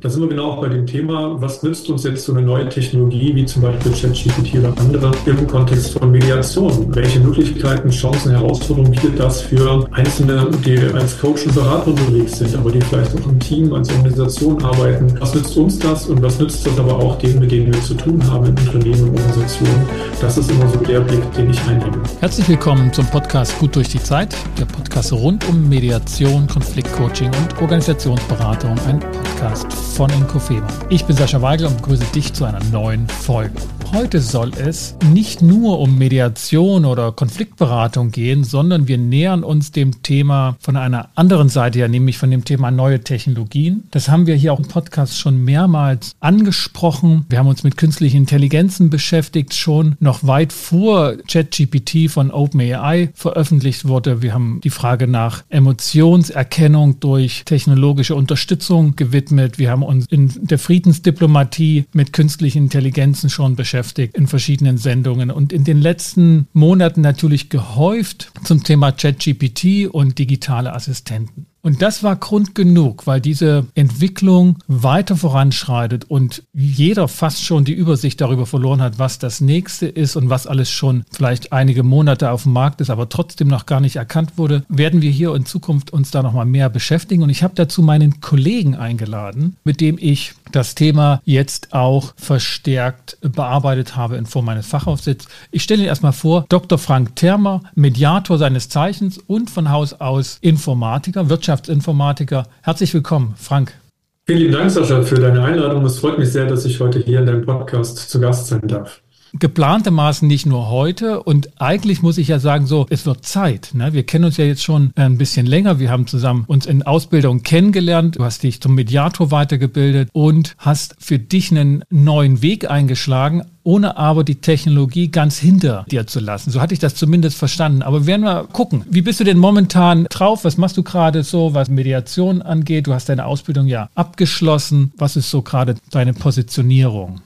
Da sind wir genau auch bei dem Thema, was nützt uns jetzt so eine neue Technologie, wie zum Beispiel ChatGPT oder andere, im Kontext von Mediation? Welche Möglichkeiten, Chancen, Herausforderungen bietet das für Einzelne, die als Coach und Berater unterwegs sind, aber die vielleicht auch im Team, als Organisation arbeiten? Was nützt uns das und was nützt das aber auch denen, mit denen wir zu tun haben in Unternehmen und Organisationen? Das ist immer so der Blick, den ich einnehme. Herzlich willkommen zum Podcast Gut durch die Zeit, der Podcast rund um Mediation, Konfliktcoaching und Organisationsberatung, ein Podcast von Inkofema. Ich bin Sascha Weigel und begrüße dich zu einer neuen Folge. Heute soll es nicht nur um Mediation oder Konfliktberatung gehen, sondern wir nähern uns dem Thema von einer anderen Seite her, nämlich von dem Thema neue Technologien. Das haben wir hier auch im Podcast schon mehrmals angesprochen. Wir haben uns mit künstlichen Intelligenzen beschäftigt, schon noch weit vor ChatGPT von OpenAI veröffentlicht wurde. Wir haben die Frage nach Emotionserkennung durch technologische Unterstützung gewidmet. Wir haben uns in der Friedensdiplomatie mit künstlichen Intelligenzen schon beschäftigt in verschiedenen Sendungen und in den letzten Monaten natürlich gehäuft zum Thema ChatGPT und digitale Assistenten. Und das war Grund genug, weil diese Entwicklung weiter voranschreitet und jeder fast schon die Übersicht darüber verloren hat, was das nächste ist und was alles schon vielleicht einige Monate auf dem Markt ist, aber trotzdem noch gar nicht erkannt wurde, werden wir hier in Zukunft uns da nochmal mehr beschäftigen. Und ich habe dazu meinen Kollegen eingeladen, mit dem ich das Thema jetzt auch verstärkt bearbeitet habe in Form meines Fachaufsitz. Ich stelle Ihnen erstmal vor, Dr. Frank Termer, Mediator seines Zeichens und von Haus aus Informatiker, Wirtschaftsinformatiker. Herzlich willkommen, Frank. Vielen lieben Dank, Sascha, für deine Einladung. Es freut mich sehr, dass ich heute hier in deinem Podcast zu Gast sein darf geplantermaßen nicht nur heute. Und eigentlich muss ich ja sagen, so, es wird Zeit. Ne? Wir kennen uns ja jetzt schon ein bisschen länger. Wir haben zusammen uns in Ausbildung kennengelernt. Du hast dich zum Mediator weitergebildet und hast für dich einen neuen Weg eingeschlagen ohne aber die Technologie ganz hinter dir zu lassen. So hatte ich das zumindest verstanden. Aber wir werden mal gucken, wie bist du denn momentan drauf? Was machst du gerade so, was Mediation angeht? Du hast deine Ausbildung ja abgeschlossen. Was ist so gerade deine Positionierung?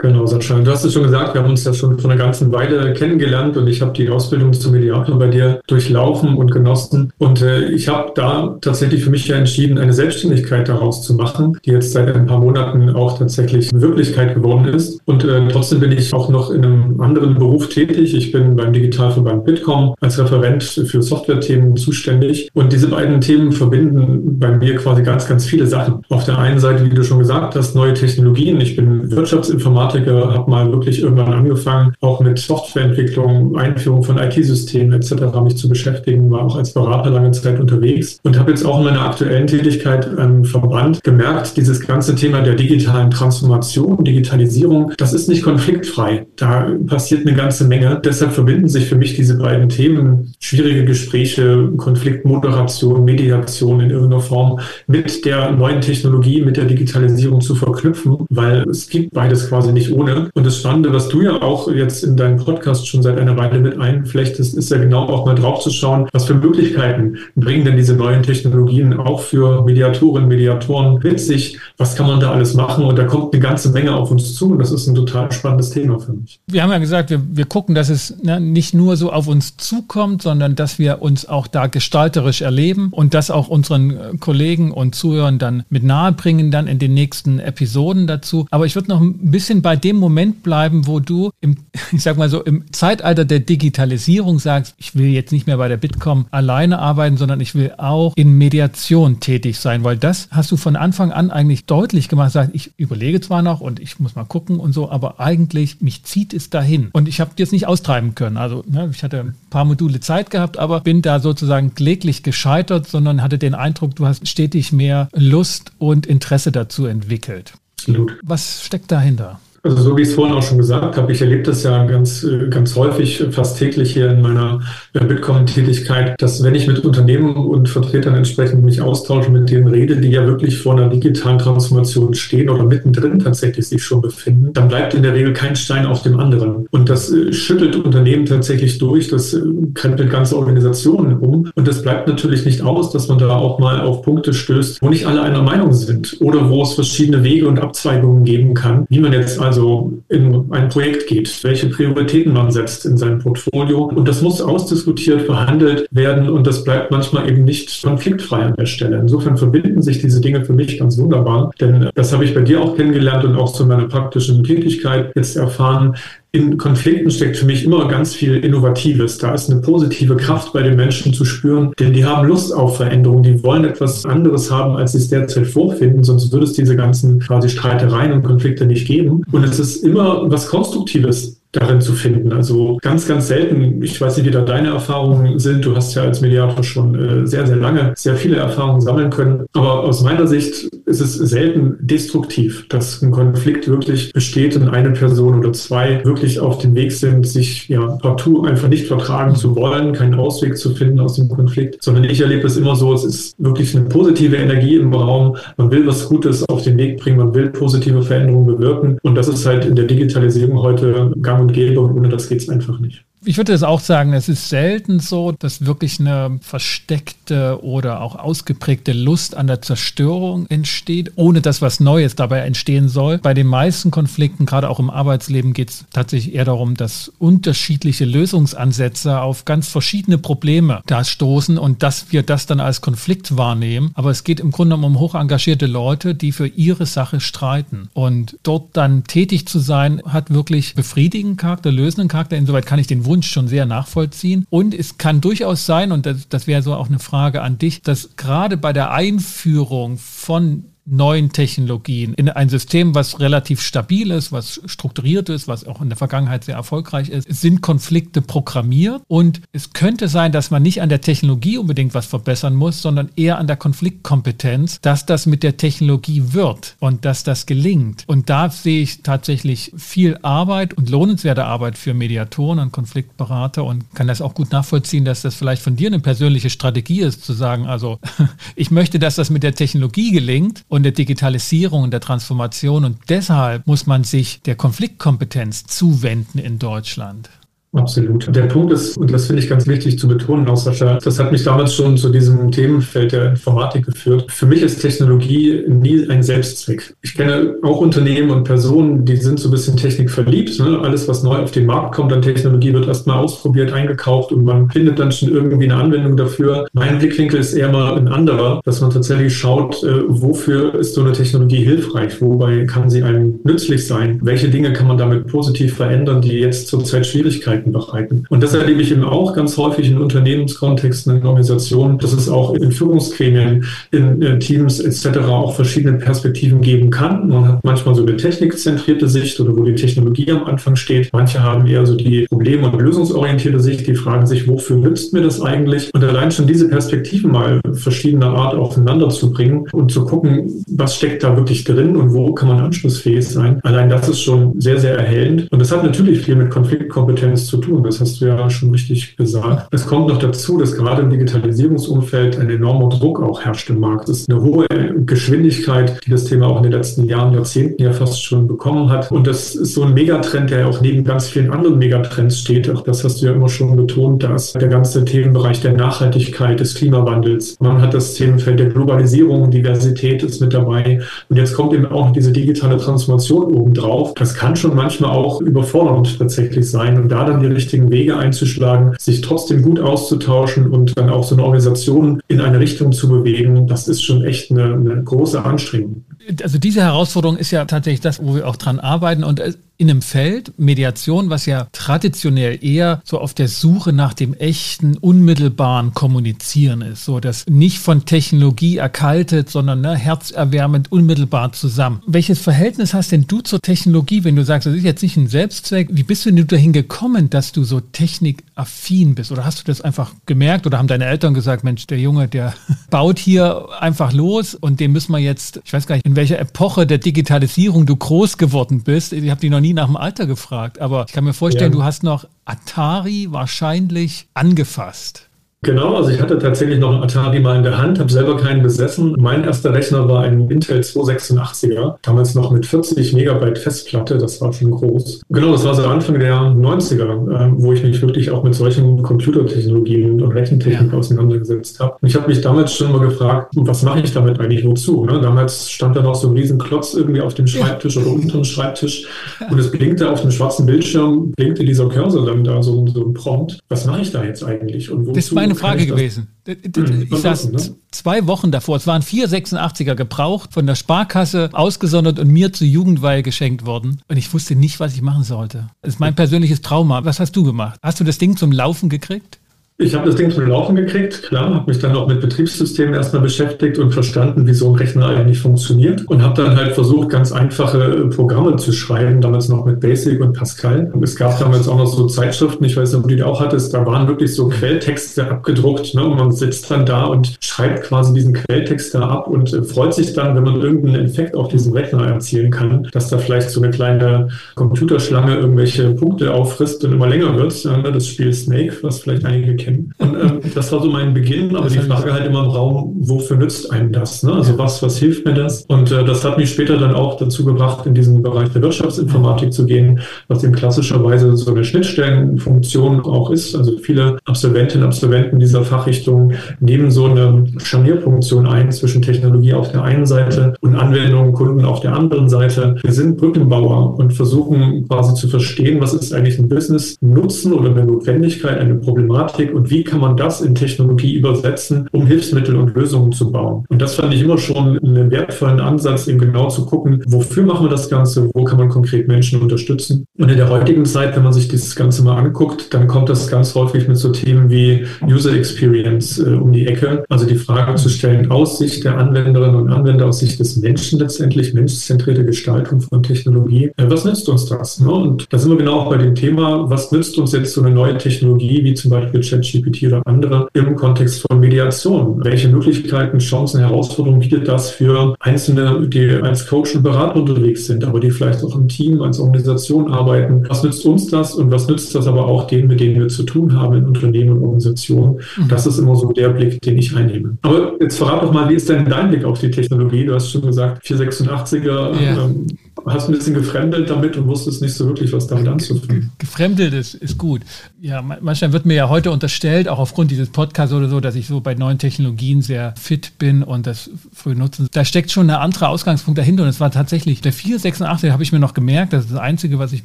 Genau, Sascha. Du hast es schon gesagt, wir haben uns ja schon vor einer ganzen Weile kennengelernt und ich habe die Ausbildung zum Mediator bei dir durchlaufen und genossen. Und äh, ich habe da tatsächlich für mich ja entschieden, eine Selbstständigkeit daraus zu machen, die jetzt seit ein paar Monaten auch tatsächlich Wirklichkeit geworden ist. Und äh, trotzdem bin ich auch noch in einem anderen Beruf tätig. Ich bin beim Digitalverband Bitkom als Referent für Softwarethemen zuständig. Und diese beiden Themen verbinden bei mir quasi ganz, ganz viele Sachen. Auf der einen Seite, wie du schon gesagt hast, neue Technologien. Ich bin Wirtschaftsinformatiker Informatiker, habe mal wirklich irgendwann angefangen, auch mit Softwareentwicklung, Einführung von IT-Systemen etc. mich zu beschäftigen, war auch als Berater lange Zeit unterwegs und habe jetzt auch in meiner aktuellen Tätigkeit im Verband gemerkt, dieses ganze Thema der digitalen Transformation, Digitalisierung, das ist nicht konfliktfrei. Da passiert eine ganze Menge. Deshalb verbinden sich für mich diese beiden Themen, schwierige Gespräche, Konfliktmoderation, Mediation in irgendeiner Form mit der neuen Technologie, mit der Digitalisierung zu verknüpfen, weil es gibt beides quasi nicht ohne. Und das Spannende, was du ja auch jetzt in deinem Podcast schon seit einer Weile mit einflechtest, ist ja genau auch mal drauf zu schauen, was für Möglichkeiten bringen denn diese neuen Technologien auch für Mediatorinnen, Mediatoren mit sich? Was kann man da alles machen? Und da kommt eine ganze Menge auf uns zu. Und das ist ein total spannendes Thema für mich. Wir haben ja gesagt, wir, wir gucken, dass es ne, nicht nur so auf uns zukommt, sondern dass wir uns auch da gestalterisch erleben und das auch unseren äh, Kollegen und Zuhörern dann mit nahe bringen, dann in den nächsten Episoden dazu. Aber ich würde noch ein bisschen bei dem Moment bleiben, wo du im, ich sag mal so, im Zeitalter der Digitalisierung sagst, ich will jetzt nicht mehr bei der Bitkom alleine arbeiten, sondern ich will auch in Mediation tätig sein, weil das hast du von Anfang an eigentlich deutlich gemacht. Sagst, ich überlege zwar noch und ich muss mal gucken und so, aber eigentlich mich zieht es dahin. Und ich habe jetzt nicht austreiben können. Also ne, ich hatte ein paar Module Zeit gehabt, aber bin da sozusagen kläglich gescheitert, sondern hatte den Eindruck, du hast stetig mehr Lust und Interesse dazu entwickelt. Absolut. Was steckt dahinter? Also so wie ich es vorhin auch schon gesagt habe, ich erlebe das ja ganz, ganz häufig, fast täglich hier in meiner äh, Bitcoin-Tätigkeit, dass wenn ich mit Unternehmen und Vertretern entsprechend mich austausche, mit denen rede, die ja wirklich vor einer digitalen Transformation stehen oder mittendrin tatsächlich sich schon befinden, dann bleibt in der Regel kein Stein auf dem anderen. Und das äh, schüttelt Unternehmen tatsächlich durch, das äh, krempelt ganze Organisationen um. Und das bleibt natürlich nicht aus, dass man da auch mal auf Punkte stößt, wo nicht alle einer Meinung sind oder wo es verschiedene Wege und Abzweigungen geben kann, wie man jetzt also in ein Projekt geht, welche Prioritäten man setzt in seinem Portfolio. Und das muss ausdiskutiert, verhandelt werden und das bleibt manchmal eben nicht konfliktfrei an der Stelle. Insofern verbinden sich diese Dinge für mich ganz wunderbar, denn das habe ich bei dir auch kennengelernt und auch zu meiner praktischen Tätigkeit jetzt erfahren in Konflikten steckt für mich immer ganz viel Innovatives. Da ist eine positive Kraft bei den Menschen zu spüren, denn die haben Lust auf Veränderung. Die wollen etwas anderes haben, als sie es derzeit vorfinden. Sonst würde es diese ganzen quasi Streitereien und Konflikte nicht geben. Und es ist immer was Konstruktives darin zu finden. Also ganz, ganz selten. Ich weiß nicht, wie da deine Erfahrungen sind. Du hast ja als Mediator schon äh, sehr, sehr lange sehr viele Erfahrungen sammeln können. Aber aus meiner Sicht ist es selten destruktiv, dass ein Konflikt wirklich besteht und eine Person oder zwei wirklich auf dem Weg sind, sich ja partout einfach nicht vertragen zu wollen, keinen Ausweg zu finden aus dem Konflikt, sondern ich erlebe es immer so, es ist wirklich eine positive Energie im Raum. Man will was Gutes auf den Weg bringen, man will positive Veränderungen bewirken. Und das ist halt in der Digitalisierung heute gang und gäbe und ohne das geht es einfach nicht. Ich würde es auch sagen, es ist selten so, dass wirklich eine versteckte oder auch ausgeprägte Lust an der Zerstörung entsteht, ohne dass was Neues dabei entstehen soll. Bei den meisten Konflikten, gerade auch im Arbeitsleben, geht es tatsächlich eher darum, dass unterschiedliche Lösungsansätze auf ganz verschiedene Probleme da stoßen und dass wir das dann als Konflikt wahrnehmen. Aber es geht im Grunde um hoch engagierte Leute, die für ihre Sache streiten. Und dort dann tätig zu sein, hat wirklich befriedigenden Charakter, lösenden Charakter. Insoweit kann ich den Wunsch schon sehr nachvollziehen. Und es kann durchaus sein, und das, das wäre so auch eine Frage an dich, dass gerade bei der Einführung von neuen Technologien in ein System, was relativ stabil ist, was strukturiert ist, was auch in der Vergangenheit sehr erfolgreich ist, sind Konflikte programmiert und es könnte sein, dass man nicht an der Technologie unbedingt was verbessern muss, sondern eher an der Konfliktkompetenz, dass das mit der Technologie wird und dass das gelingt. Und da sehe ich tatsächlich viel Arbeit und lohnenswerte Arbeit für Mediatoren und Konfliktberater und kann das auch gut nachvollziehen, dass das vielleicht von dir eine persönliche Strategie ist, zu sagen, also ich möchte, dass das mit der Technologie gelingt und der Digitalisierung und der Transformation. Und deshalb muss man sich der Konfliktkompetenz zuwenden in Deutschland. Absolut. Der Punkt ist, und das finde ich ganz wichtig zu betonen, auch Sascha, das hat mich damals schon zu diesem Themenfeld der Informatik geführt. Für mich ist Technologie nie ein Selbstzweck. Ich kenne auch Unternehmen und Personen, die sind so ein bisschen technikverliebt. Ne? Alles, was neu auf den Markt kommt an Technologie, wird erstmal ausprobiert, eingekauft und man findet dann schon irgendwie eine Anwendung dafür. Mein Blickwinkel ist eher mal ein anderer, dass man tatsächlich schaut, äh, wofür ist so eine Technologie hilfreich? Wobei kann sie einem nützlich sein? Welche Dinge kann man damit positiv verändern, die jetzt zurzeit Schwierigkeiten Schwierigkeiten bereiten. Und das erlebe ich eben auch ganz häufig in Unternehmenskontexten, in Organisationen, dass es auch in Führungsgremien, in, in Teams etc. auch verschiedene Perspektiven geben kann. Man hat manchmal so eine technikzentrierte Sicht oder wo die Technologie am Anfang steht. Manche haben eher so die problem- und lösungsorientierte Sicht, die fragen sich, wofür nützt mir das eigentlich? Und allein schon diese Perspektiven mal verschiedener Art aufeinander zu bringen und zu gucken, was steckt da wirklich drin und wo kann man anschlussfähig sein. Allein das ist schon sehr, sehr erhellend. Und das hat natürlich viel mit Konfliktkompetenz zu tun. Das hast du ja schon richtig gesagt. Es kommt noch dazu, dass gerade im Digitalisierungsumfeld ein enormer Druck auch herrscht im Markt. Es ist eine hohe Geschwindigkeit, die das Thema auch in den letzten Jahren, Jahrzehnten ja fast schon bekommen hat. Und das ist so ein Megatrend, der auch neben ganz vielen anderen Megatrends steht. Auch das hast du ja immer schon betont. Da ist der ganze Themenbereich der Nachhaltigkeit, des Klimawandels. Man hat das Themenfeld der Globalisierung, Diversität ist mit dabei. Und jetzt kommt eben auch diese digitale Transformation obendrauf. Das kann schon manchmal auch überfordernd tatsächlich sein. Und da dann die richtigen Wege einzuschlagen, sich trotzdem gut auszutauschen und dann auch so eine Organisation in eine Richtung zu bewegen, das ist schon echt eine, eine große Anstrengung. Also diese Herausforderung ist ja tatsächlich das, wo wir auch dran arbeiten. Und in einem Feld, Mediation, was ja traditionell eher so auf der Suche nach dem echten, unmittelbaren Kommunizieren ist, so dass nicht von Technologie erkaltet, sondern ne, herzerwärmend unmittelbar zusammen. Welches Verhältnis hast denn du zur Technologie, wenn du sagst, das ist jetzt nicht ein Selbstzweck? Wie bist du denn dahin gekommen, dass du so technikaffin bist? Oder hast du das einfach gemerkt oder haben deine Eltern gesagt, Mensch, der Junge, der baut hier einfach los und dem müssen wir jetzt, ich weiß gar nicht, in welcher Epoche der Digitalisierung du groß geworden bist. Ich habe die noch nie nie nach dem Alter gefragt, aber ich kann mir vorstellen, ja. du hast noch Atari wahrscheinlich angefasst. Genau, also ich hatte tatsächlich noch einen Atari mal in der Hand, habe selber keinen besessen. Mein erster Rechner war ein Intel 286er, damals noch mit 40 Megabyte Festplatte, das war schon groß. Genau, das war so Anfang der 90er, äh, wo ich mich wirklich auch mit solchen Computertechnologien und Rechentechnik ja. auseinandergesetzt habe. Und ich habe mich damals schon mal gefragt, was mache ich damit eigentlich wozu? Ne? Damals stand da noch so ein riesen Klotz irgendwie auf dem Schreibtisch ja. oder unter dem Schreibtisch und es blinkte auf dem schwarzen Bildschirm, blinkte dieser Cursor dann da so, so ein Prompt. Was mache ich da jetzt eigentlich und wozu? Meine Frage gewesen. Ich saß ne? zwei Wochen davor. Es waren vier 86er gebraucht, von der Sparkasse ausgesondert und mir zur Jugendweihe geschenkt worden. Und ich wusste nicht, was ich machen sollte. Das ist mein persönliches Trauma. Was hast du gemacht? Hast du das Ding zum Laufen gekriegt? Ich habe das Ding zum Laufen gekriegt, klar, habe mich dann auch mit Betriebssystemen erstmal beschäftigt und verstanden, wie so ein Rechner eigentlich funktioniert und habe dann halt versucht, ganz einfache Programme zu schreiben, damals noch mit Basic und Pascal. Es gab damals auch noch so Zeitschriften, ich weiß nicht, ob du die auch hattest, da waren wirklich so Quelltexte abgedruckt ne? und man sitzt dann da und schreibt quasi diesen Quelltext da ab und äh, freut sich dann, wenn man irgendeinen Effekt auf diesem Rechner erzielen kann, dass da vielleicht so eine kleine Computerschlange irgendwelche Punkte auffrisst und immer länger wird. Ne? das Spiel Snake, was vielleicht einige kennen kennen. Und ähm, das war so mein Beginn, aber die Frage halt immer im Raum, wofür nützt einem das? Ne? Also was, was hilft mir das? Und äh, das hat mich später dann auch dazu gebracht, in diesen Bereich der Wirtschaftsinformatik zu gehen, was eben klassischerweise so eine Schnittstellenfunktion auch ist. Also viele Absolventinnen und Absolventen dieser Fachrichtung nehmen so eine Scharnierfunktion ein zwischen Technologie auf der einen Seite und Anwendungen, Kunden auf der anderen Seite. Wir sind Brückenbauer und versuchen quasi zu verstehen, was ist eigentlich ein Business-Nutzen oder eine Notwendigkeit, eine Problematik und wie kann man das in Technologie übersetzen, um Hilfsmittel und Lösungen zu bauen. Und das fand ich immer schon einen wertvollen Ansatz, eben genau zu gucken, wofür machen wir das Ganze, wo kann man konkret Menschen unterstützen. Und in der heutigen Zeit, wenn man sich dieses Ganze mal anguckt, dann kommt das ganz häufig mit so Themen wie User Experience äh, um die Ecke. Also die Frage zu stellen, aus Sicht der Anwenderinnen und Anwender, aus Sicht des Menschen letztendlich, menschzentrierte Gestaltung von Technologie, äh, was nützt uns das? Ne? Und da sind wir genau auch bei dem Thema, was nützt uns jetzt so eine neue Technologie, wie zum Beispiel ChatGPT ChatGPT oder andere im Kontext von Mediation. Welche Möglichkeiten, Chancen, Herausforderungen bietet das für Einzelne, die als Coach und Berater unterwegs sind, aber die vielleicht auch im Team, als Organisation arbeiten? Was nützt uns das und was nützt das aber auch denen, mit denen wir zu tun haben in Unternehmen und Organisationen? Mhm. Das ist immer so der Blick, den ich einnehme. Aber jetzt verrat doch mal, wie ist denn dein Blick auf die Technologie? Du hast schon gesagt, 486er. Ja. Ähm, hast ein bisschen gefremdelt damit und wusstest nicht so wirklich, was damit anzufangen. Gefremdelt ist, ist gut. Ja, manchmal wird mir ja heute unterstellt, auch aufgrund dieses Podcasts oder so, dass ich so bei neuen Technologien sehr fit bin und das früh nutzen. Da steckt schon ein anderer Ausgangspunkt dahinter und es war tatsächlich der 486, habe ich mir noch gemerkt, das ist das Einzige, was ich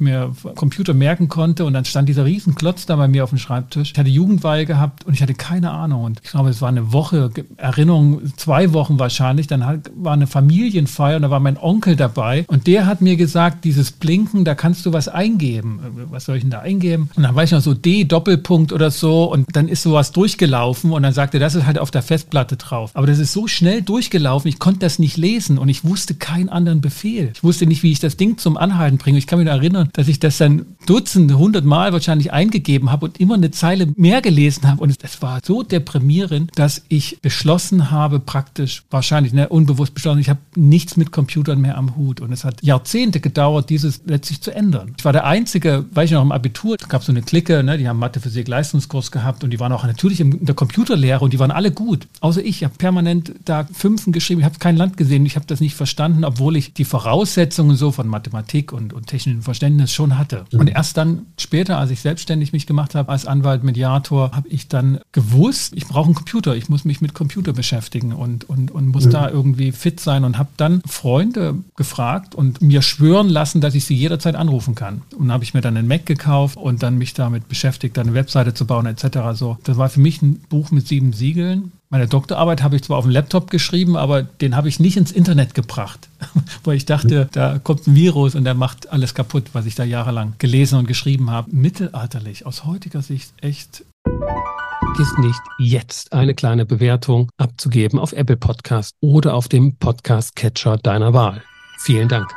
mir Computer merken konnte und dann stand dieser riesen Klotz da bei mir auf dem Schreibtisch. Ich hatte Jugendweihe gehabt und ich hatte keine Ahnung und ich glaube, es war eine Woche, Erinnerung, zwei Wochen wahrscheinlich, dann war eine Familienfeier und da war mein Onkel dabei und der hat mir gesagt, dieses Blinken, da kannst du was eingeben. Was soll ich denn da eingeben? Und dann war ich noch so D, Doppelpunkt oder so und dann ist sowas durchgelaufen und dann sagte, das ist halt auf der Festplatte drauf. Aber das ist so schnell durchgelaufen, ich konnte das nicht lesen und ich wusste keinen anderen Befehl. Ich wusste nicht, wie ich das Ding zum Anhalten bringe. Ich kann mich erinnern, dass ich das dann Dutzende, hundert Mal wahrscheinlich eingegeben habe und immer eine Zeile mehr gelesen habe. Und es war so deprimierend, dass ich beschlossen habe, praktisch, wahrscheinlich ne, unbewusst beschlossen, ich habe nichts mit Computern mehr am Hut. Und es hat Jahrzehnte gedauert, dieses letztlich zu ändern. Ich war der Einzige, weiß ich noch, im Abitur, es gab so eine Clique, ne, die haben Mathe, Physik, Leistungskurs gehabt und die waren auch natürlich in der Computerlehre und die waren alle gut. Außer ich, ich habe permanent da Fünfen geschrieben, ich habe kein Land gesehen, ich habe das nicht verstanden, obwohl ich die Voraussetzungen so von Mathematik und, und technischem Verständnis schon hatte. Mhm. Und erst dann später, als ich selbstständig mich gemacht habe als Anwalt, Mediator, habe ich dann gewusst, ich brauche einen Computer, ich muss mich mit Computer beschäftigen und, und, und muss mhm. da irgendwie fit sein und habe dann Freunde gefragt und mir schwören lassen, dass ich sie jederzeit anrufen kann. Und dann habe ich mir dann einen Mac gekauft und dann mich damit beschäftigt, eine Webseite zu bauen etc. So, das war für mich ein Buch mit sieben Siegeln. Meine Doktorarbeit habe ich zwar auf dem Laptop geschrieben, aber den habe ich nicht ins Internet gebracht, weil ich dachte, da kommt ein Virus und der macht alles kaputt, was ich da jahrelang gelesen und geschrieben habe. Mittelalterlich, aus heutiger Sicht echt ist nicht jetzt eine kleine Bewertung abzugeben auf Apple Podcast oder auf dem Podcast Catcher deiner Wahl. Vielen Dank.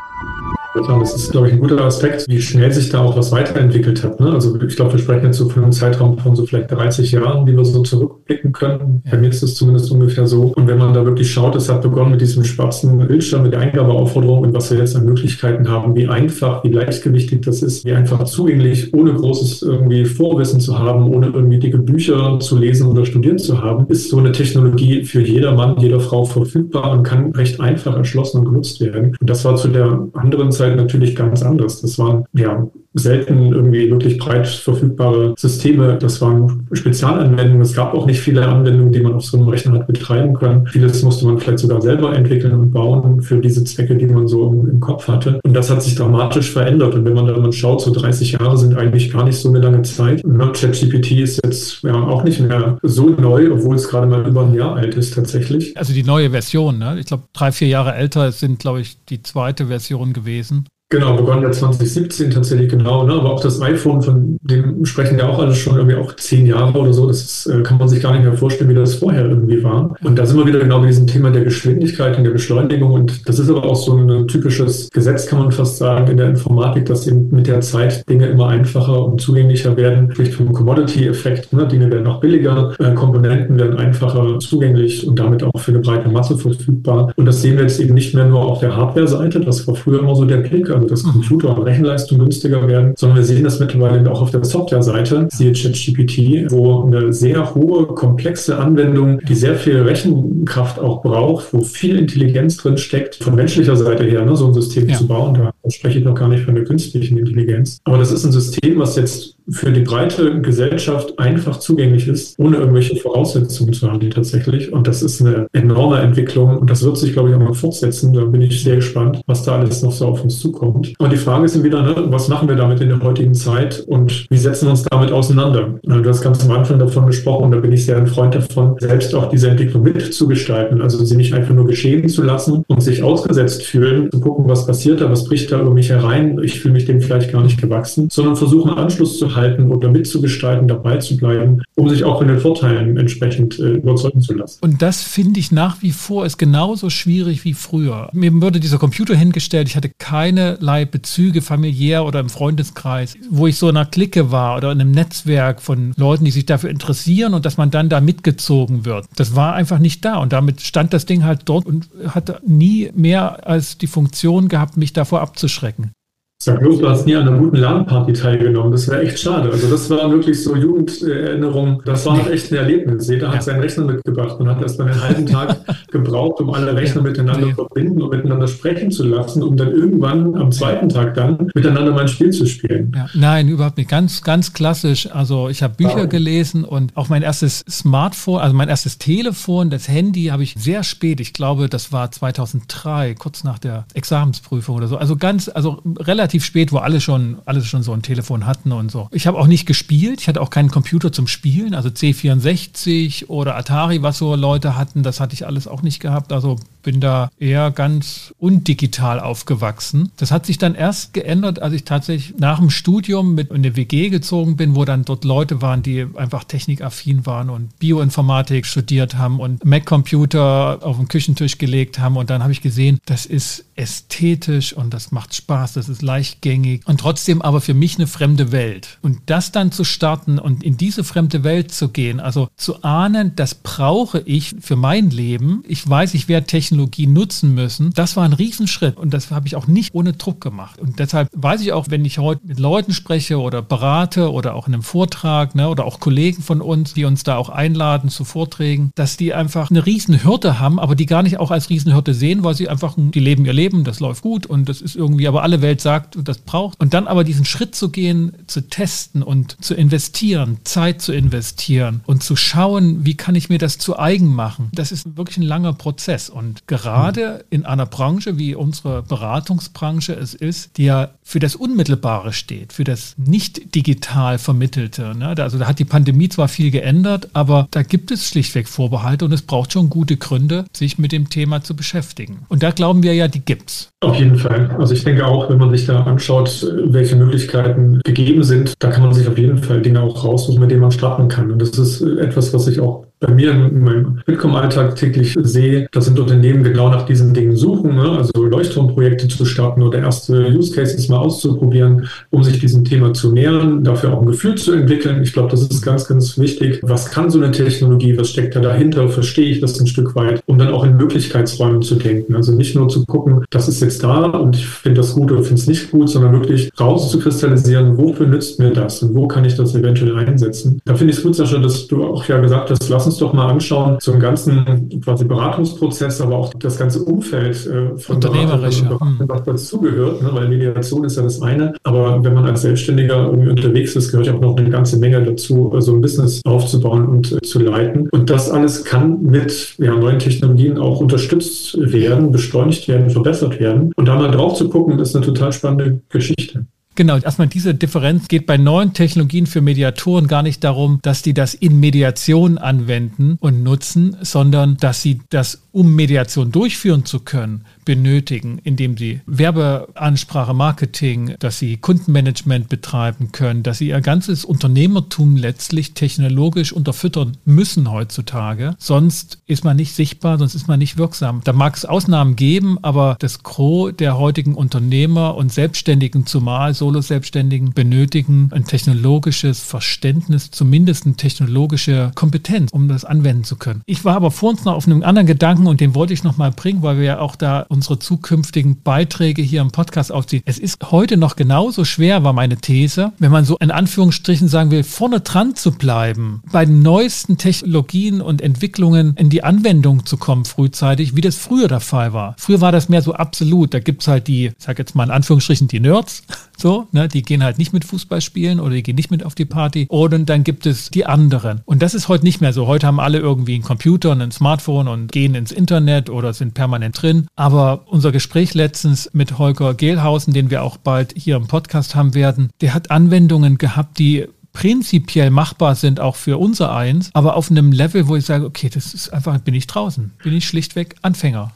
Das ist, glaube ich, ein guter Aspekt, wie schnell sich da auch was weiterentwickelt hat. Ne? Also ich glaube, wir sprechen jetzt so von einem Zeitraum von so vielleicht 30 Jahren, die wir so zurückblicken können. Bei mir ist es zumindest ungefähr so. Und wenn man da wirklich schaut, es hat begonnen mit diesem schwarzen Bildschirm, mit der Eingabeaufforderung und was wir jetzt an Möglichkeiten haben, wie einfach, wie leichtgewichtig das ist, wie einfach zugänglich, ohne großes irgendwie Vorwissen zu haben, ohne irgendwie dicke Bücher zu lesen oder studieren zu haben, ist so eine Technologie für jeder Mann, jeder Frau verfügbar und kann recht einfach erschlossen und genutzt werden. Und das war zu der anderen Zeit natürlich ganz anders. Das waren ja selten irgendwie wirklich breit verfügbare Systeme. Das waren Spezialanwendungen. Es gab auch nicht viele Anwendungen, die man auf so einem Rechner hat betreiben können. Vieles musste man vielleicht sogar selber entwickeln und bauen für diese Zwecke, die man so im, Kopf hatte. Und das hat sich dramatisch verändert. Und wenn man da mal schaut, so 30 Jahre sind eigentlich gar nicht so eine lange Zeit. ChatGPT ist jetzt ja auch nicht mehr so neu, obwohl es gerade mal über ein Jahr alt ist tatsächlich. Also die neue Version, ne? ich glaube drei, vier Jahre älter sind, glaube ich, die zweite Version gewesen. Genau, begonnen ja 2017 tatsächlich genau, ne? aber auch das iPhone, von dem sprechen ja auch alle schon irgendwie auch zehn Jahre oder so, das ist, äh, kann man sich gar nicht mehr vorstellen, wie das vorher irgendwie war. Und da sind wir wieder genau bei diesem Thema der Geschwindigkeit und der Beschleunigung und das ist aber auch so ein typisches Gesetz, kann man fast sagen, in der Informatik, dass eben mit der Zeit Dinge immer einfacher und zugänglicher werden, spricht vom Commodity-Effekt, ne? Dinge werden auch billiger, äh, Komponenten werden einfacher zugänglich und damit auch für eine breite Masse verfügbar. Und das sehen wir jetzt eben nicht mehr nur auf der Hardware-Seite, das war früher immer so der Klick, also dass Computer und Rechenleistung günstiger werden, sondern wir sehen das mittlerweile auch auf der Softwareseite, siehe ChatGPT, wo eine sehr hohe, komplexe Anwendung, die sehr viel Rechenkraft auch braucht, wo viel Intelligenz drin steckt, von menschlicher Seite her, ne, so ein System ja. zu bauen. Da spreche ich noch gar nicht von der künstlichen Intelligenz. Aber das ist ein System, was jetzt für die breite Gesellschaft einfach zugänglich ist, ohne irgendwelche Voraussetzungen zu haben, tatsächlich. Und das ist eine enorme Entwicklung und das wird sich, glaube ich, auch noch fortsetzen. Da bin ich sehr gespannt, was da alles noch so auf uns zukommt. Und die Frage ist dann wieder, ne, was machen wir damit in der heutigen Zeit und wie setzen wir uns damit auseinander? Du hast ganz am Anfang davon gesprochen und da bin ich sehr ein Freund davon, selbst auch diese Entwicklung mitzugestalten, also sie nicht einfach nur geschehen zu lassen und sich ausgesetzt fühlen, zu gucken, was passiert da, was bricht da über mich herein, ich fühle mich dem vielleicht gar nicht gewachsen, sondern versuchen Anschluss zu mitzuhalten oder mitzugestalten, dabei zu bleiben, um sich auch von den Vorteilen entsprechend äh, überzeugen zu lassen. Und das finde ich nach wie vor ist genauso schwierig wie früher. Mir wurde dieser Computer hingestellt, ich hatte keinerlei Bezüge familiär oder im Freundeskreis, wo ich so in einer Clique war oder in einem Netzwerk von Leuten, die sich dafür interessieren und dass man dann da mitgezogen wird. Das war einfach nicht da und damit stand das Ding halt dort und hatte nie mehr als die Funktion gehabt, mich davor abzuschrecken. Sag bloß, du hast nie an einer guten LAN-Party teilgenommen. Das wäre echt schade. Also das war wirklich so Jugenderinnerung. Das war halt echt ein Erlebnis. Jeder hat seinen Rechner mitgebracht und hat erst mal einen halben Tag gebraucht, um alle Rechner miteinander verbinden und miteinander sprechen zu lassen, um dann irgendwann am zweiten Tag dann miteinander mein Spiel zu spielen. Ja. Nein, überhaupt nicht. Ganz, ganz klassisch. Also ich habe Bücher gelesen und auch mein erstes Smartphone, also mein erstes Telefon, das Handy habe ich sehr spät. Ich glaube, das war 2003, kurz nach der Examensprüfung oder so. Also ganz, also relativ relativ spät, wo alle schon, alle schon so ein Telefon hatten und so. Ich habe auch nicht gespielt, ich hatte auch keinen Computer zum Spielen, also C64 oder Atari, was so Leute hatten, das hatte ich alles auch nicht gehabt. Also bin da eher ganz undigital aufgewachsen. Das hat sich dann erst geändert, als ich tatsächlich nach dem Studium mit in eine WG gezogen bin, wo dann dort Leute waren, die einfach technikaffin waren und Bioinformatik studiert haben und Mac-Computer auf den Küchentisch gelegt haben. Und dann habe ich gesehen, das ist ästhetisch und das macht Spaß, das ist leichtgängig und trotzdem aber für mich eine fremde Welt. Und das dann zu starten und in diese fremde Welt zu gehen, also zu ahnen, das brauche ich für mein Leben. Ich weiß, ich werde Technologie Technologie nutzen müssen, das war ein Riesenschritt und das habe ich auch nicht ohne Druck gemacht. Und deshalb weiß ich auch, wenn ich heute mit Leuten spreche oder berate oder auch in einem Vortrag ne, oder auch Kollegen von uns, die uns da auch einladen zu Vorträgen, dass die einfach eine Riesenhürde haben, aber die gar nicht auch als Riesenhürde sehen, weil sie einfach, die leben ihr Leben, das läuft gut und das ist irgendwie, aber alle Welt sagt, das braucht. Und dann aber diesen Schritt zu gehen, zu testen und zu investieren, Zeit zu investieren und zu schauen, wie kann ich mir das zu eigen machen, das ist wirklich ein langer Prozess. Und gerade in einer Branche wie unsere Beratungsbranche es ist, die ja für das Unmittelbare steht, für das nicht digital vermittelte. Ne? Also da hat die Pandemie zwar viel geändert, aber da gibt es schlichtweg Vorbehalte und es braucht schon gute Gründe, sich mit dem Thema zu beschäftigen. Und da glauben wir ja, die gibt's. Auf jeden Fall. Also ich denke auch, wenn man sich da anschaut, welche Möglichkeiten gegeben sind, da kann man sich auf jeden Fall Dinge auch raussuchen, mit denen man starten kann. Und das ist etwas, was ich auch bei mir in meinem Bitkom-Alltag täglich sehe, das sind Unternehmen genau nach diesen Dingen suchen, ne? also Leuchtturmprojekte zu starten oder erste Use Cases mal auszuprobieren, um sich diesem Thema zu nähern, dafür auch ein Gefühl zu entwickeln. Ich glaube, das ist ganz, ganz wichtig. Was kann so eine Technologie? Was steckt da dahinter? Verstehe ich das ein Stück weit? Um dann auch in Möglichkeitsräumen zu denken. Also nicht nur zu gucken, das ist jetzt da und ich finde das gut oder finde es nicht gut, sondern wirklich rauszukristallisieren, wofür nützt mir das und wo kann ich das eventuell einsetzen. Da finde ich es gut, Sascha, dass du auch ja gesagt hast, lass uns doch mal anschauen, so einen ganzen quasi Beratungsprozess, aber auch das ganze Umfeld äh, von Unternehmerisch, Beratern, was dazugehört, ne? weil Mediation ist ja das eine, aber wenn man als Selbstständiger irgendwie unterwegs ist, gehört ja auch noch eine ganze Menge dazu, so ein Business aufzubauen und äh, zu leiten. Und das alles kann mit ja, neuen Technologien auch unterstützt werden, beschleunigt werden, verbessert werden. Und da mal drauf zu gucken, ist eine total spannende Geschichte. Genau, erstmal diese Differenz geht bei neuen Technologien für Mediatoren gar nicht darum, dass die das in Mediation anwenden und nutzen, sondern dass sie das, um Mediation durchführen zu können, benötigen, indem sie Werbeansprache, Marketing, dass sie Kundenmanagement betreiben können, dass sie ihr ganzes Unternehmertum letztlich technologisch unterfüttern müssen heutzutage. Sonst ist man nicht sichtbar, sonst ist man nicht wirksam. Da mag es Ausnahmen geben, aber das Gros der heutigen Unternehmer und Selbstständigen, zumal Solo-Selbstständigen, benötigen ein technologisches Verständnis, zumindest eine technologische Kompetenz, um das anwenden zu können. Ich war aber vor uns noch auf einem anderen Gedanken und den wollte ich noch mal bringen, weil wir ja auch da unsere zukünftigen Beiträge hier im Podcast aufziehen. Es ist heute noch genauso schwer, war meine These, wenn man so in Anführungsstrichen sagen will, vorne dran zu bleiben, bei den neuesten Technologien und Entwicklungen in die Anwendung zu kommen frühzeitig, wie das früher der Fall war. Früher war das mehr so absolut. Da gibt es halt die, ich sag jetzt mal in Anführungsstrichen, die Nerds, so, ne, die gehen halt nicht mit Fußball spielen oder die gehen nicht mit auf die Party. Und dann gibt es die anderen. Und das ist heute nicht mehr so. Heute haben alle irgendwie einen Computer und ein Smartphone und gehen ins Internet oder sind permanent drin. Aber unser Gespräch letztens mit Holger Gehlhausen, den wir auch bald hier im Podcast haben werden, der hat Anwendungen gehabt, die prinzipiell machbar sind, auch für unser eins, aber auf einem Level, wo ich sage, okay, das ist einfach, bin ich draußen, bin ich schlichtweg Anfänger.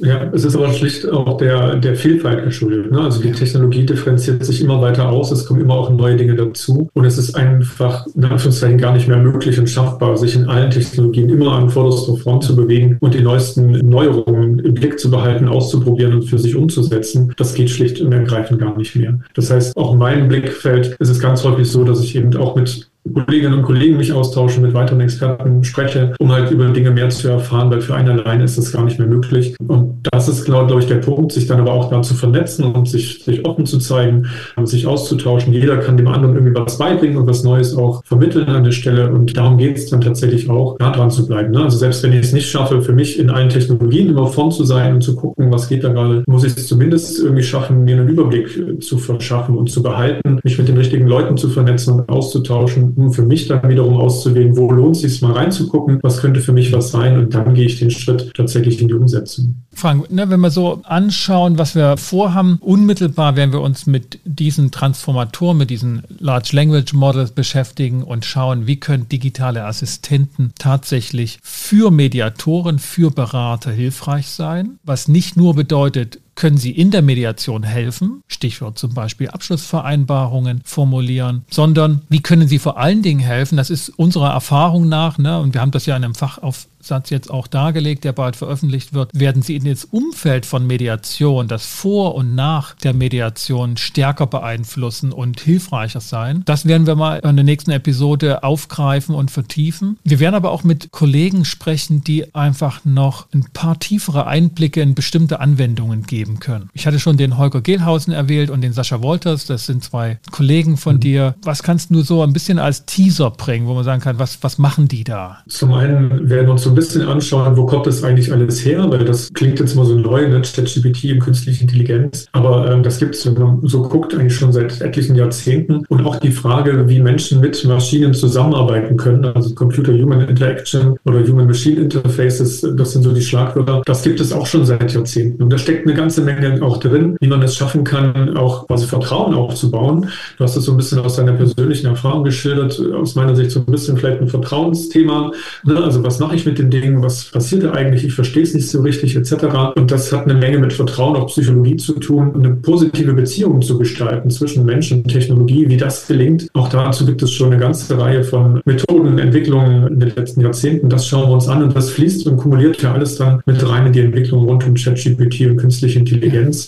Ja, es ist aber schlicht auch der, der Vielfalt geschuldet. Ne? Also die Technologie differenziert sich immer weiter aus, es kommen immer auch neue Dinge dazu und es ist einfach in Anführungszeichen gar nicht mehr möglich und schaffbar, sich in allen Technologien immer an vorderster Front zu bewegen und die neuesten Neuerungen im Blick zu behalten, auszuprobieren und für sich umzusetzen. Das geht schlicht und ergreifend gar nicht mehr. Das heißt, auch in meinem Blickfeld ist es ganz häufig so, dass ich eben auch mit Kolleginnen und Kollegen mich austausche, mit weiteren Experten spreche, um halt über Dinge mehr zu erfahren, weil für einen alleine ist das gar nicht mehr möglich. Und das ist, glaube ich, der Punkt, sich dann aber auch da zu vernetzen und sich, sich offen zu zeigen, sich auszutauschen. Jeder kann dem anderen irgendwie was beibringen und was Neues auch vermitteln an der Stelle. Und darum geht es dann tatsächlich auch, da dran zu bleiben. Ne? Also selbst wenn ich es nicht schaffe, für mich in allen Technologien immer vorn zu sein und zu gucken, was geht da gerade, muss ich es zumindest irgendwie schaffen, mir einen Überblick äh, zu verschaffen und zu behalten, mich mit den richtigen Leuten zu vernetzen und auszutauschen um für mich dann wiederum auszuwählen, wo lohnt es sich mal reinzugucken, was könnte für mich was sein und dann gehe ich den Schritt tatsächlich in die Umsetzung. Frank, ne, wenn wir so anschauen, was wir vorhaben, unmittelbar werden wir uns mit diesen Transformatoren, mit diesen Large Language Models beschäftigen und schauen, wie können digitale Assistenten tatsächlich für Mediatoren, für Berater hilfreich sein, was nicht nur bedeutet, können Sie in der Mediation helfen, Stichwort zum Beispiel Abschlussvereinbarungen formulieren, sondern wie können Sie vor allen Dingen helfen, das ist unserer Erfahrung nach, ne, und wir haben das ja in einem Fachaufsatz jetzt auch dargelegt, der bald veröffentlicht wird, werden Sie in das Umfeld von Mediation, das vor und nach der Mediation stärker beeinflussen und hilfreicher sein. Das werden wir mal in der nächsten Episode aufgreifen und vertiefen. Wir werden aber auch mit Kollegen sprechen, die einfach noch ein paar tiefere Einblicke in bestimmte Anwendungen geben geben können. Ich hatte schon den Holger Gehlhausen erwähnt und den Sascha Wolters, das sind zwei Kollegen von mhm. dir. Was kannst du so ein bisschen als Teaser bringen, wo man sagen kann, was, was machen die da? Zum einen werden wir uns so ein bisschen anschauen, wo kommt das eigentlich alles her, weil das klingt jetzt immer so neu, ne? ChatGPT und künstliche Intelligenz. Aber ähm, das gibt es, wenn man so guckt, eigentlich schon seit etlichen Jahrzehnten. Und auch die Frage, wie Menschen mit Maschinen zusammenarbeiten können, also Computer-Human Interaction oder Human-Machine Interfaces, das sind so die Schlagwörter, das gibt es auch schon seit Jahrzehnten. Und da steckt eine ganze ganze Menge auch drin, wie man es schaffen kann, auch quasi Vertrauen aufzubauen. Du hast es so ein bisschen aus deiner persönlichen Erfahrung geschildert, aus meiner Sicht so ein bisschen vielleicht ein Vertrauensthema. Ne? Also was mache ich mit den Dingen, was passiert da eigentlich, ich verstehe es nicht so richtig etc. Und das hat eine Menge mit Vertrauen auf Psychologie zu tun, eine positive Beziehung zu gestalten zwischen Menschen und Technologie. Wie das gelingt, auch dazu gibt es schon eine ganze Reihe von Methodenentwicklungen in den letzten Jahrzehnten. Das schauen wir uns an und das fließt und kumuliert ja alles dann mit rein in die Entwicklung rund um ChatGPT und künstliche Intelligenz.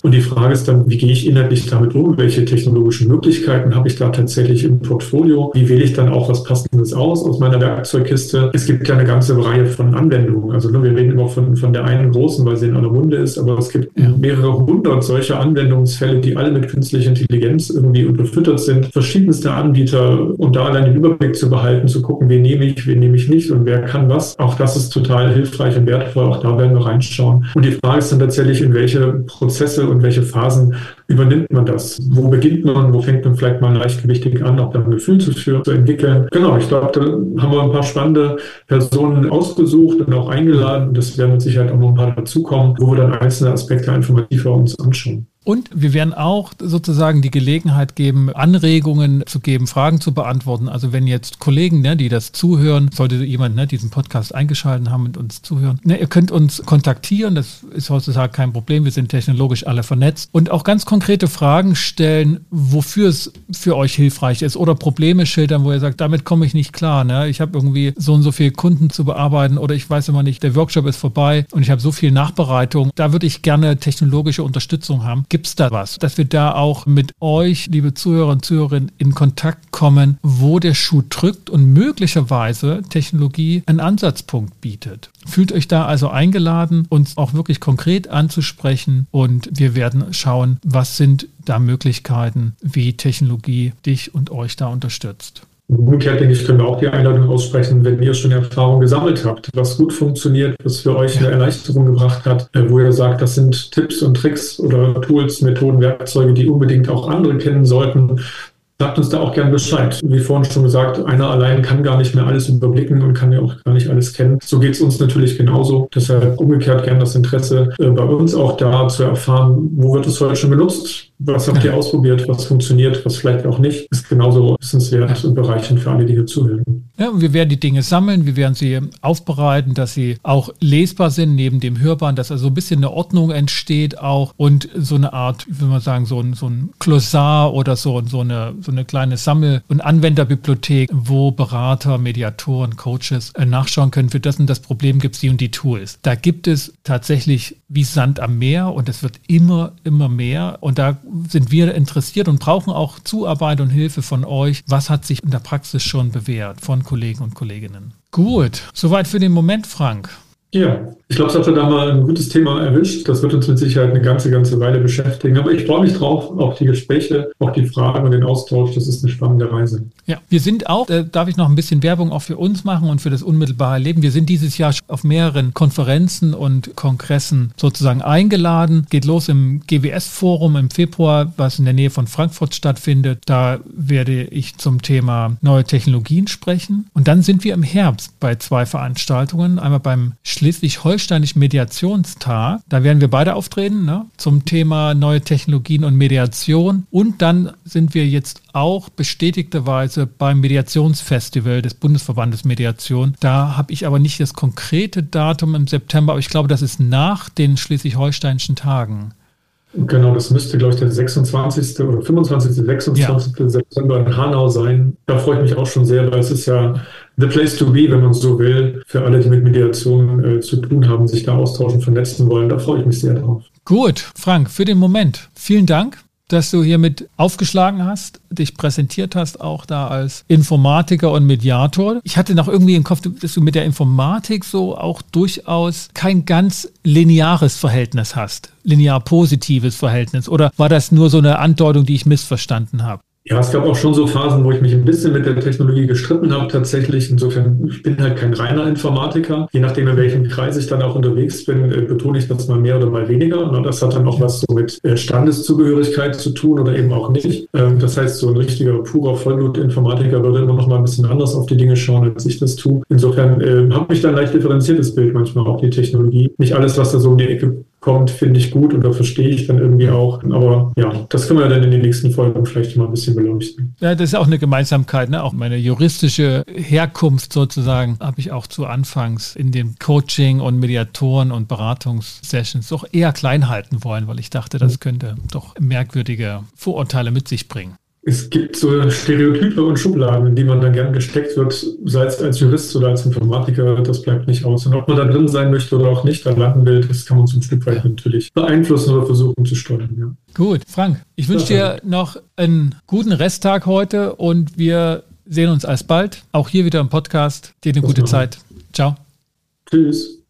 Und die Frage ist dann, wie gehe ich inhaltlich damit um? Welche technologischen Möglichkeiten habe ich da tatsächlich im Portfolio? Wie wähle ich dann auch was Passendes aus aus meiner Werkzeugkiste? Es gibt ja eine ganze Reihe von Anwendungen. Also ne, wir reden immer von, von der einen großen, weil sie in aller Munde ist, aber es gibt mehrere hundert solcher Anwendungsfälle, die alle mit künstlicher Intelligenz irgendwie unterfüttert sind. Verschiedenste Anbieter und da allein den Überblick zu behalten, zu gucken, wen nehme ich, wen nehme ich nicht und wer kann was. Auch das ist total hilfreich und wertvoll. Auch da werden wir reinschauen. Und die Frage ist dann tatsächlich, in welche Prozesse und welche Phasen übernimmt man das? Wo beginnt man? Wo fängt man vielleicht mal leichtgewichtig an, auch da ein Gefühl zu führen, zu entwickeln? Genau, ich glaube, da haben wir ein paar spannende Personen ausgesucht und auch eingeladen. Das werden mit Sicherheit auch noch ein paar dazukommen, wo wir dann einzelne Aspekte informativer uns anschauen. Und wir werden auch sozusagen die Gelegenheit geben, Anregungen zu geben, Fragen zu beantworten. Also wenn jetzt Kollegen, ne, die das zuhören, sollte jemand ne, diesen Podcast eingeschaltet haben und uns zuhören, ne, ihr könnt uns kontaktieren. Das ist heutzutage kein Problem. Wir sind technologisch alle vernetzt und auch ganz konkrete Fragen stellen, wofür es für euch hilfreich ist oder Probleme schildern, wo ihr sagt, damit komme ich nicht klar. Ne? Ich habe irgendwie so und so viele Kunden zu bearbeiten oder ich weiß immer nicht, der Workshop ist vorbei und ich habe so viel Nachbereitung. Da würde ich gerne technologische Unterstützung haben Gibt es da was, dass wir da auch mit euch, liebe Zuhörer und Zuhörerinnen, in Kontakt kommen, wo der Schuh drückt und möglicherweise Technologie einen Ansatzpunkt bietet? Fühlt euch da also eingeladen, uns auch wirklich konkret anzusprechen und wir werden schauen, was sind da Möglichkeiten, wie Technologie dich und euch da unterstützt. Umgekehrt, denke ich, können wir auch die Einladung aussprechen, wenn ihr schon Erfahrung gesammelt habt, was gut funktioniert, was für euch eine Erleichterung gebracht hat, äh, wo ihr sagt, das sind Tipps und Tricks oder Tools, Methoden, Werkzeuge, die unbedingt auch andere kennen sollten, Sagt uns da auch gern Bescheid. Wie vorhin schon gesagt, einer allein kann gar nicht mehr alles überblicken und kann ja auch gar nicht alles kennen. So geht es uns natürlich genauso. Deshalb umgekehrt gern das Interesse äh, bei uns auch da zu erfahren, wo wird es heute schon benutzt? Was habt ihr ausprobiert? Was funktioniert? Was vielleicht auch nicht? Ist genauso wissenswert und bereichend für alle, die hier zuhören. Ja, und wir werden die Dinge sammeln, wir werden sie aufbereiten, dass sie auch lesbar sind neben dem Hörbaren, dass also ein bisschen eine Ordnung entsteht auch und so eine Art, wie man sagen, so ein, so ein Glossar oder so, so, eine, so eine kleine Sammel- und Anwenderbibliothek, wo Berater, Mediatoren, Coaches äh, nachschauen können, für das und das Problem gibt es die und die Tools. Da gibt es tatsächlich wie Sand am Meer und es wird immer, immer mehr und da sind wir interessiert und brauchen auch Zuarbeit und Hilfe von euch. Was hat sich in der Praxis schon bewährt von Kollegen und Kolleginnen? Gut, soweit für den Moment, Frank. Ja, ich glaube, es hat da mal ein gutes Thema erwischt. Das wird uns mit Sicherheit eine ganze, ganze Weile beschäftigen. Aber ich freue mich drauf, auf die Gespräche, auf die Fragen und den Austausch. Das ist eine spannende Reise. Ja, wir sind auch, äh, darf ich noch ein bisschen Werbung auch für uns machen und für das unmittelbare Leben. Wir sind dieses Jahr auf mehreren Konferenzen und Kongressen sozusagen eingeladen. Geht los im GWS-Forum im Februar, was in der Nähe von Frankfurt stattfindet. Da werde ich zum Thema neue Technologien sprechen. Und dann sind wir im Herbst bei zwei Veranstaltungen. Einmal beim Schleswig-Holsteinischen Mediationstag. Da werden wir beide auftreten ne, zum Thema neue Technologien und Mediation. Und dann sind wir jetzt auch bestätigterweise beim Mediationsfestival des Bundesverbandes Mediation. Da habe ich aber nicht das konkrete Datum im September, aber ich glaube, das ist nach den schleswig-holsteinischen Tagen. Genau, das müsste, glaube ich, der 26. oder 25. 26. Ja. September in Hanau sein. Da freue ich mich auch schon sehr, weil es ist ja the place to be, wenn man so will, für alle, die mit Mediation äh, zu tun haben, sich da austauschen, vernetzen wollen. Da freue ich mich sehr drauf. Gut, Frank, für den Moment. Vielen Dank dass du hiermit aufgeschlagen hast, dich präsentiert hast, auch da als Informatiker und Mediator. Ich hatte noch irgendwie im Kopf, dass du mit der Informatik so auch durchaus kein ganz lineares Verhältnis hast, linear positives Verhältnis. Oder war das nur so eine Andeutung, die ich missverstanden habe? Ja, es gab auch schon so Phasen, wo ich mich ein bisschen mit der Technologie gestritten habe tatsächlich. Insofern, ich bin halt kein reiner Informatiker. Je nachdem, in welchem Kreis ich dann auch unterwegs bin, äh, betone ich das mal mehr oder mal weniger. Das hat dann auch was so mit äh, Standeszugehörigkeit zu tun oder eben auch nicht. Ähm, das heißt, so ein richtiger, purer Vollblut-Informatiker würde immer noch mal ein bisschen anders auf die Dinge schauen, als ich das tue. Insofern äh, habe ich ein leicht differenziertes Bild manchmal auf die Technologie. Nicht alles, was da so um die Ecke kommt, finde ich gut da verstehe ich dann irgendwie auch. Aber ja, das können wir dann in den nächsten Folgen vielleicht mal ein bisschen beleuchten. Ja, das ist auch eine Gemeinsamkeit. Ne? Auch meine juristische Herkunft sozusagen habe ich auch zu Anfangs in dem Coaching und Mediatoren und Beratungssessions doch eher klein halten wollen, weil ich dachte, das könnte doch merkwürdige Vorurteile mit sich bringen es gibt so Stereotype und Schubladen, in die man dann gern gesteckt wird, sei es als Jurist oder als Informatiker, das bleibt nicht aus. Und ob man da drin sein möchte oder auch nicht da landen will, das kann man zum Stück weit natürlich beeinflussen oder versuchen zu steuern. Ja. Gut, Frank, ich wünsche dir noch einen guten Resttag heute und wir sehen uns alsbald. Auch hier wieder im Podcast. Dir eine das gute Zeit. Ciao. Tschüss.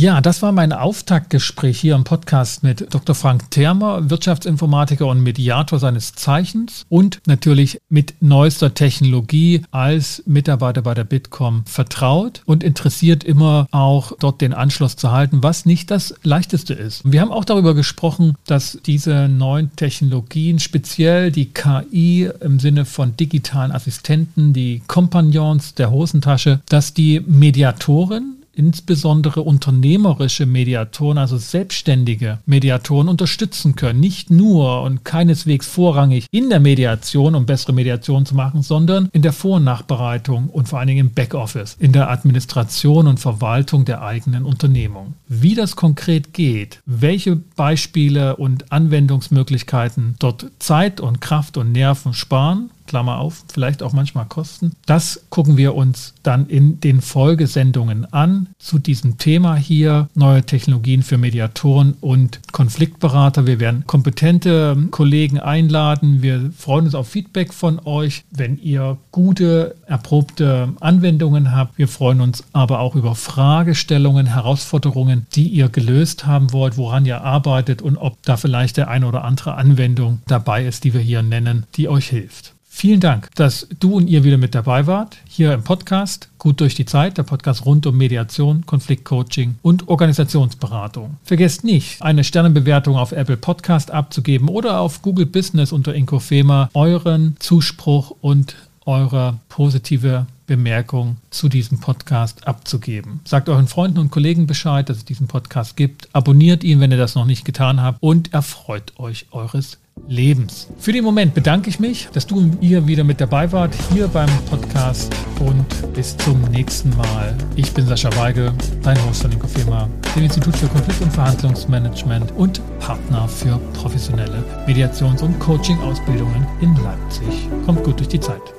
Ja, das war mein Auftaktgespräch hier im Podcast mit Dr. Frank Thermer, Wirtschaftsinformatiker und Mediator seines Zeichens und natürlich mit neuester Technologie als Mitarbeiter bei der Bitkom vertraut und interessiert immer auch dort den Anschluss zu halten, was nicht das leichteste ist. Wir haben auch darüber gesprochen, dass diese neuen Technologien, speziell die KI im Sinne von digitalen Assistenten, die Kompagnons der Hosentasche, dass die Mediatoren insbesondere unternehmerische Mediatoren, also selbstständige Mediatoren unterstützen können. Nicht nur und keineswegs vorrangig in der Mediation, um bessere Mediation zu machen, sondern in der Vor- und Nachbereitung und vor allen Dingen im Backoffice, in der Administration und Verwaltung der eigenen Unternehmung. Wie das konkret geht, welche Beispiele und Anwendungsmöglichkeiten dort Zeit und Kraft und Nerven sparen, Klammer auf, vielleicht auch manchmal Kosten. Das gucken wir uns dann in den Folgesendungen an zu diesem Thema hier, neue Technologien für Mediatoren und Konfliktberater. Wir werden kompetente Kollegen einladen. Wir freuen uns auf Feedback von euch, wenn ihr gute, erprobte Anwendungen habt. Wir freuen uns aber auch über Fragestellungen, Herausforderungen, die ihr gelöst haben wollt, woran ihr arbeitet und ob da vielleicht der eine oder andere Anwendung dabei ist, die wir hier nennen, die euch hilft. Vielen Dank, dass du und ihr wieder mit dabei wart, hier im Podcast Gut durch die Zeit, der Podcast rund um Mediation, Konfliktcoaching und Organisationsberatung. Vergesst nicht, eine Sternenbewertung auf Apple Podcast abzugeben oder auf Google Business unter Inkofema euren Zuspruch und eure positive Bemerkung zu diesem Podcast abzugeben. Sagt euren Freunden und Kollegen Bescheid, dass es diesen Podcast gibt. Abonniert ihn, wenn ihr das noch nicht getan habt und erfreut euch eures Lebens. Für den Moment bedanke ich mich, dass du ihr wieder mit dabei wart hier beim Podcast und bis zum nächsten Mal. Ich bin Sascha Weigel, dein Host von Inkofirma, dem Institut für Konflikt- und Verhandlungsmanagement und Partner für professionelle Mediations- und Coaching-Ausbildungen in Leipzig. Kommt gut durch die Zeit.